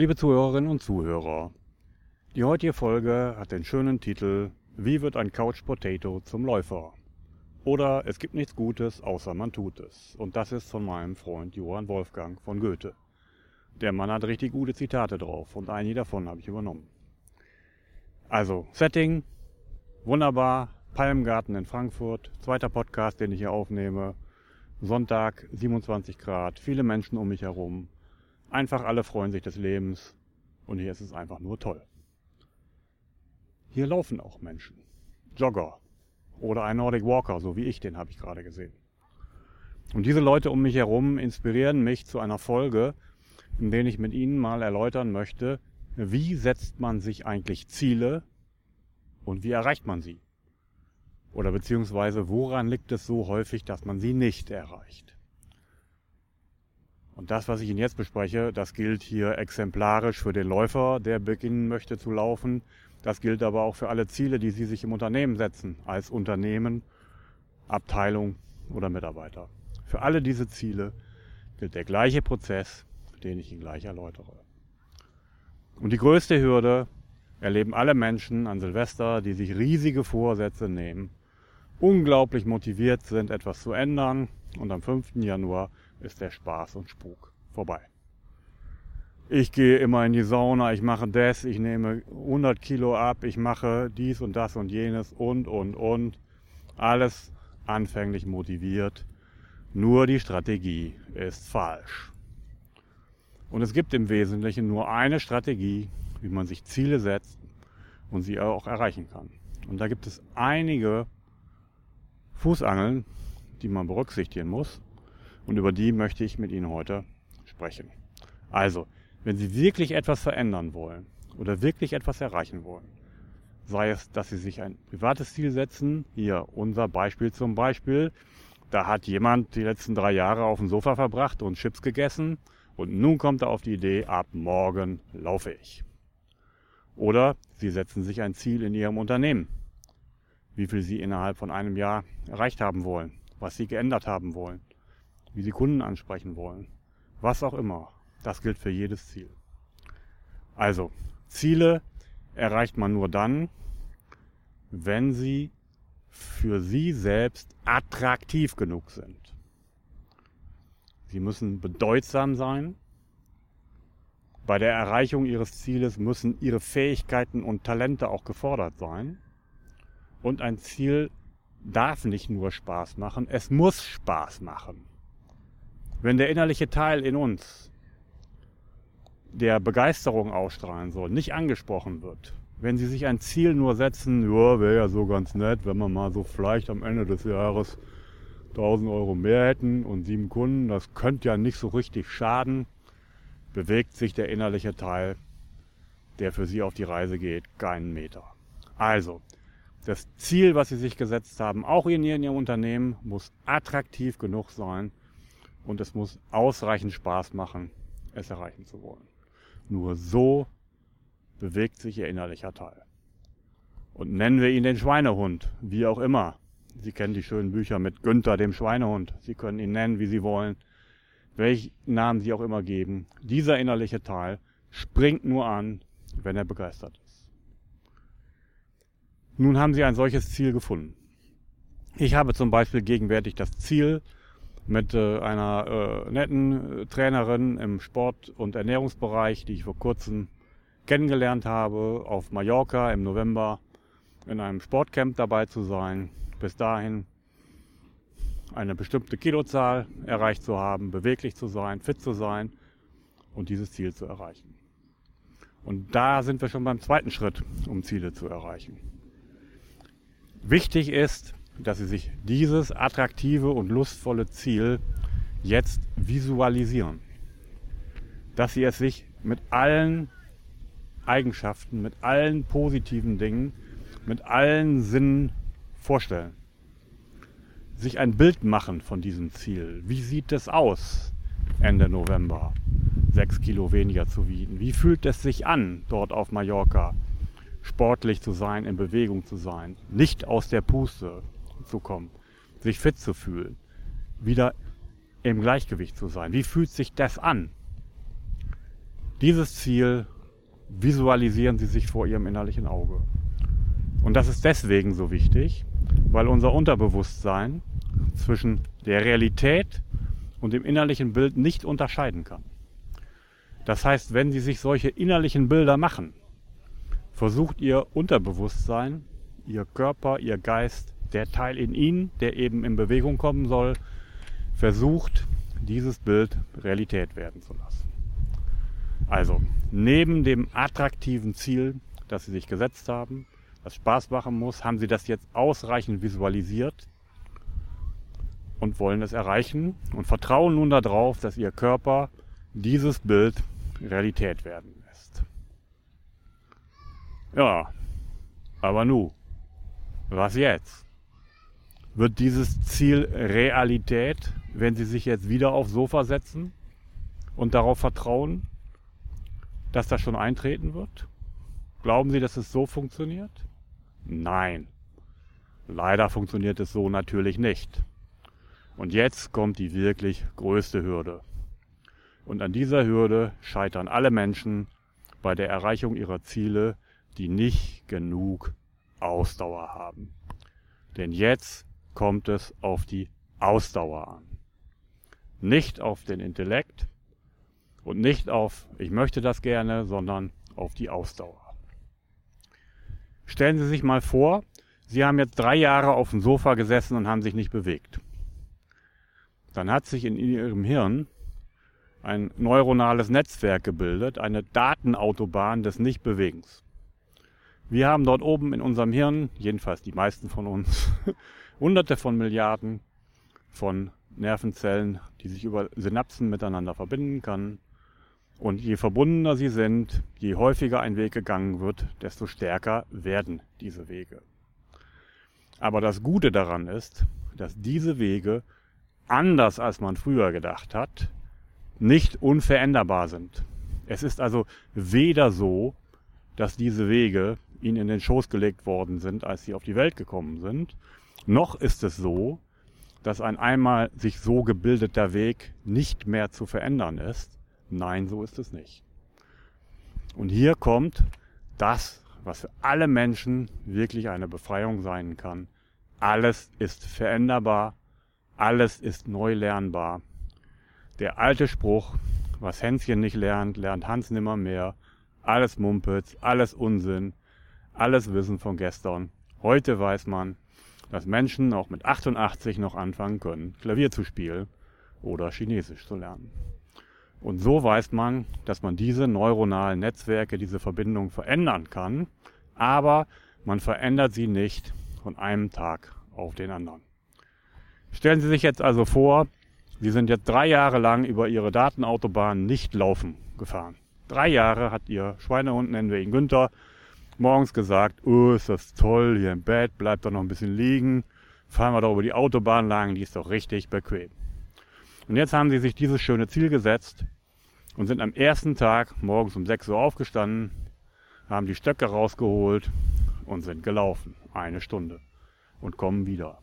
Liebe Zuhörerinnen und Zuhörer, die heutige Folge hat den schönen Titel Wie wird ein Couch Potato zum Läufer? Oder es gibt nichts Gutes, außer man tut es. Und das ist von meinem Freund Johann Wolfgang von Goethe. Der Mann hat richtig gute Zitate drauf und einige davon habe ich übernommen. Also, Setting, wunderbar, Palmgarten in Frankfurt, zweiter Podcast, den ich hier aufnehme. Sonntag, 27 Grad, viele Menschen um mich herum. Einfach alle freuen sich des Lebens und hier ist es einfach nur toll. Hier laufen auch Menschen. Jogger oder ein Nordic Walker, so wie ich, den habe ich gerade gesehen. Und diese Leute um mich herum inspirieren mich zu einer Folge, in der ich mit Ihnen mal erläutern möchte, wie setzt man sich eigentlich Ziele und wie erreicht man sie? Oder beziehungsweise woran liegt es so häufig, dass man sie nicht erreicht? Und das, was ich Ihnen jetzt bespreche, das gilt hier exemplarisch für den Läufer, der beginnen möchte zu laufen. Das gilt aber auch für alle Ziele, die Sie sich im Unternehmen setzen, als Unternehmen, Abteilung oder Mitarbeiter. Für alle diese Ziele gilt der gleiche Prozess, den ich Ihnen gleich erläutere. Und die größte Hürde erleben alle Menschen an Silvester, die sich riesige Vorsätze nehmen unglaublich motiviert sind, etwas zu ändern. Und am 5. Januar ist der Spaß und Spuk vorbei. Ich gehe immer in die Sauna, ich mache das, ich nehme 100 Kilo ab, ich mache dies und das und jenes und, und, und. Alles anfänglich motiviert. Nur die Strategie ist falsch. Und es gibt im Wesentlichen nur eine Strategie, wie man sich Ziele setzt und sie auch erreichen kann. Und da gibt es einige Fußangeln, die man berücksichtigen muss. Und über die möchte ich mit Ihnen heute sprechen. Also, wenn Sie wirklich etwas verändern wollen oder wirklich etwas erreichen wollen, sei es, dass Sie sich ein privates Ziel setzen, hier unser Beispiel zum Beispiel, da hat jemand die letzten drei Jahre auf dem Sofa verbracht und Chips gegessen und nun kommt er auf die Idee, ab morgen laufe ich. Oder Sie setzen sich ein Ziel in Ihrem Unternehmen wie viel sie innerhalb von einem Jahr erreicht haben wollen, was sie geändert haben wollen, wie sie Kunden ansprechen wollen, was auch immer. Das gilt für jedes Ziel. Also, Ziele erreicht man nur dann, wenn sie für sie selbst attraktiv genug sind. Sie müssen bedeutsam sein. Bei der Erreichung ihres Zieles müssen ihre Fähigkeiten und Talente auch gefordert sein. Und ein Ziel darf nicht nur Spaß machen, es muss Spaß machen. Wenn der innerliche Teil in uns, der Begeisterung ausstrahlen soll, nicht angesprochen wird, wenn Sie sich ein Ziel nur setzen, ja, wäre ja so ganz nett, wenn wir mal so vielleicht am Ende des Jahres 1000 Euro mehr hätten und sieben Kunden, das könnte ja nicht so richtig schaden, bewegt sich der innerliche Teil, der für Sie auf die Reise geht, keinen Meter. Also, das Ziel, was sie sich gesetzt haben, auch in ihrem Unternehmen, muss attraktiv genug sein und es muss ausreichend Spaß machen, es erreichen zu wollen. Nur so bewegt sich ihr innerlicher Teil. Und nennen wir ihn den Schweinehund, wie auch immer. Sie kennen die schönen Bücher mit Günther, dem Schweinehund. Sie können ihn nennen, wie Sie wollen, welchen Namen Sie auch immer geben. Dieser innerliche Teil springt nur an, wenn er begeistert ist. Nun haben sie ein solches Ziel gefunden. Ich habe zum Beispiel gegenwärtig das Ziel, mit äh, einer äh, netten äh, Trainerin im Sport- und Ernährungsbereich, die ich vor kurzem kennengelernt habe, auf Mallorca im November in einem Sportcamp dabei zu sein. Bis dahin eine bestimmte Kilozahl erreicht zu haben, beweglich zu sein, fit zu sein und dieses Ziel zu erreichen. Und da sind wir schon beim zweiten Schritt, um Ziele zu erreichen. Wichtig ist, dass Sie sich dieses attraktive und lustvolle Ziel jetzt visualisieren. Dass Sie es sich mit allen Eigenschaften, mit allen positiven Dingen, mit allen Sinnen vorstellen. Sich ein Bild machen von diesem Ziel. Wie sieht es aus Ende November? Sechs Kilo weniger zu wiegen. Wie fühlt es sich an dort auf Mallorca? sportlich zu sein, in Bewegung zu sein, nicht aus der Puste zu kommen, sich fit zu fühlen, wieder im Gleichgewicht zu sein. Wie fühlt sich das an? Dieses Ziel visualisieren Sie sich vor Ihrem innerlichen Auge. Und das ist deswegen so wichtig, weil unser Unterbewusstsein zwischen der Realität und dem innerlichen Bild nicht unterscheiden kann. Das heißt, wenn Sie sich solche innerlichen Bilder machen, versucht Ihr Unterbewusstsein, Ihr Körper, Ihr Geist, der Teil in Ihnen, der eben in Bewegung kommen soll, versucht, dieses Bild Realität werden zu lassen. Also, neben dem attraktiven Ziel, das Sie sich gesetzt haben, das Spaß machen muss, haben Sie das jetzt ausreichend visualisiert und wollen es erreichen und vertrauen nun darauf, dass Ihr Körper dieses Bild Realität werden lässt. Ja, aber nu, was jetzt? Wird dieses Ziel Realität, wenn Sie sich jetzt wieder aufs Sofa setzen und darauf vertrauen, dass das schon eintreten wird? Glauben Sie, dass es so funktioniert? Nein. Leider funktioniert es so natürlich nicht. Und jetzt kommt die wirklich größte Hürde. Und an dieser Hürde scheitern alle Menschen bei der Erreichung ihrer Ziele, die nicht genug Ausdauer haben. Denn jetzt kommt es auf die Ausdauer an. Nicht auf den Intellekt und nicht auf ich möchte das gerne, sondern auf die Ausdauer. Stellen Sie sich mal vor, Sie haben jetzt drei Jahre auf dem Sofa gesessen und haben sich nicht bewegt. Dann hat sich in Ihrem Hirn ein neuronales Netzwerk gebildet, eine Datenautobahn des Nichtbewegens. Wir haben dort oben in unserem Hirn, jedenfalls die meisten von uns, hunderte von Milliarden von Nervenzellen, die sich über Synapsen miteinander verbinden können. Und je verbundener sie sind, je häufiger ein Weg gegangen wird, desto stärker werden diese Wege. Aber das Gute daran ist, dass diese Wege, anders als man früher gedacht hat, nicht unveränderbar sind. Es ist also weder so, dass diese Wege ihnen in den Schoß gelegt worden sind, als sie auf die Welt gekommen sind, noch ist es so, dass ein einmal sich so gebildeter Weg nicht mehr zu verändern ist, Nein, so ist es nicht. Und hier kommt das, was für alle Menschen wirklich eine Befreiung sein kann. Alles ist veränderbar, alles ist neu lernbar. Der alte Spruch, was Hänschen nicht lernt, lernt Hans nimmer mehr. Alles Mumpitz, alles Unsinn, alles Wissen von gestern. Heute weiß man, dass Menschen auch mit 88 noch anfangen können, Klavier zu spielen oder Chinesisch zu lernen. Und so weiß man, dass man diese neuronalen Netzwerke, diese Verbindungen verändern kann, aber man verändert sie nicht von einem Tag auf den anderen. Stellen Sie sich jetzt also vor, Sie sind jetzt drei Jahre lang über Ihre Datenautobahn nicht laufen gefahren. Drei Jahre hat Ihr Schweinehund, nennen wir ihn Günther, morgens gesagt, oh, ist das toll, hier im Bett, bleibt doch noch ein bisschen liegen, fahren wir doch über die Autobahn lang, die ist doch richtig bequem. Und jetzt haben sie sich dieses schöne Ziel gesetzt und sind am ersten Tag morgens um 6 Uhr aufgestanden, haben die Stöcke rausgeholt und sind gelaufen. Eine Stunde. Und kommen wieder.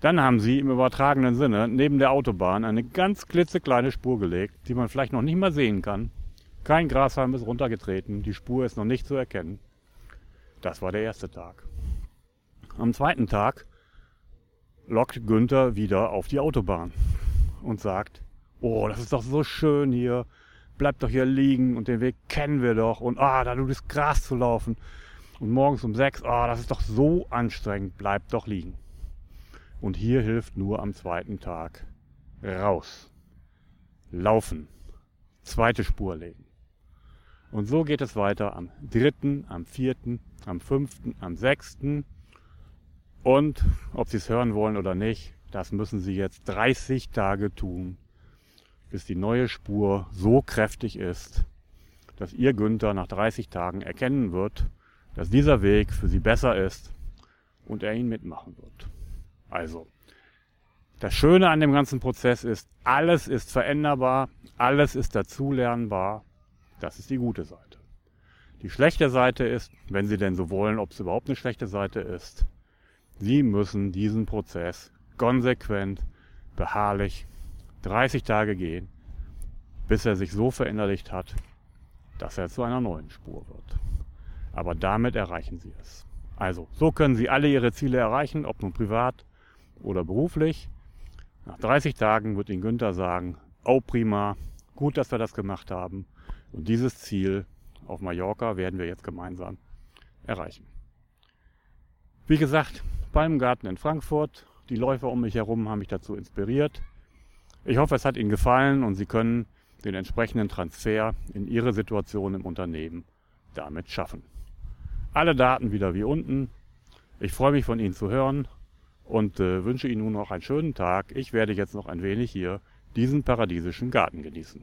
Dann haben sie im übertragenen Sinne neben der Autobahn eine ganz klitzekleine Spur gelegt, die man vielleicht noch nicht mal sehen kann. Kein Grashalm ist runtergetreten, die Spur ist noch nicht zu erkennen. Das war der erste Tag. Am zweiten Tag lockt Günther wieder auf die Autobahn und sagt, oh, das ist doch so schön hier, bleib doch hier liegen und den Weg kennen wir doch und ah, da nur das Gras zu laufen und morgens um sechs, ah, das ist doch so anstrengend, bleib doch liegen. Und hier hilft nur am zweiten Tag raus, laufen, zweite Spur legen. Und so geht es weiter am dritten, am vierten, am fünften, am sechsten. Und ob Sie es hören wollen oder nicht, das müssen Sie jetzt 30 Tage tun, bis die neue Spur so kräftig ist, dass Ihr Günther nach 30 Tagen erkennen wird, dass dieser Weg für Sie besser ist und er ihn mitmachen wird. Also, das Schöne an dem ganzen Prozess ist, alles ist veränderbar, alles ist dazulernbar. Das ist die gute Seite. Die schlechte Seite ist, wenn Sie denn so wollen, ob es überhaupt eine schlechte Seite ist, Sie müssen diesen Prozess konsequent, beharrlich 30 Tage gehen, bis er sich so verinnerlicht hat, dass er zu einer neuen Spur wird. Aber damit erreichen Sie es. Also, so können Sie alle Ihre Ziele erreichen, ob nun privat oder beruflich. Nach 30 Tagen wird Ihnen Günther sagen, oh prima, gut, dass wir das gemacht haben. Und dieses Ziel auf Mallorca werden wir jetzt gemeinsam erreichen. Wie gesagt, Palmgarten in Frankfurt, die Läufer um mich herum haben mich dazu inspiriert. Ich hoffe, es hat Ihnen gefallen und Sie können den entsprechenden Transfer in Ihre Situation im Unternehmen damit schaffen. Alle Daten wieder wie unten. Ich freue mich von Ihnen zu hören und äh, wünsche Ihnen nun noch einen schönen Tag. Ich werde jetzt noch ein wenig hier diesen paradiesischen Garten genießen.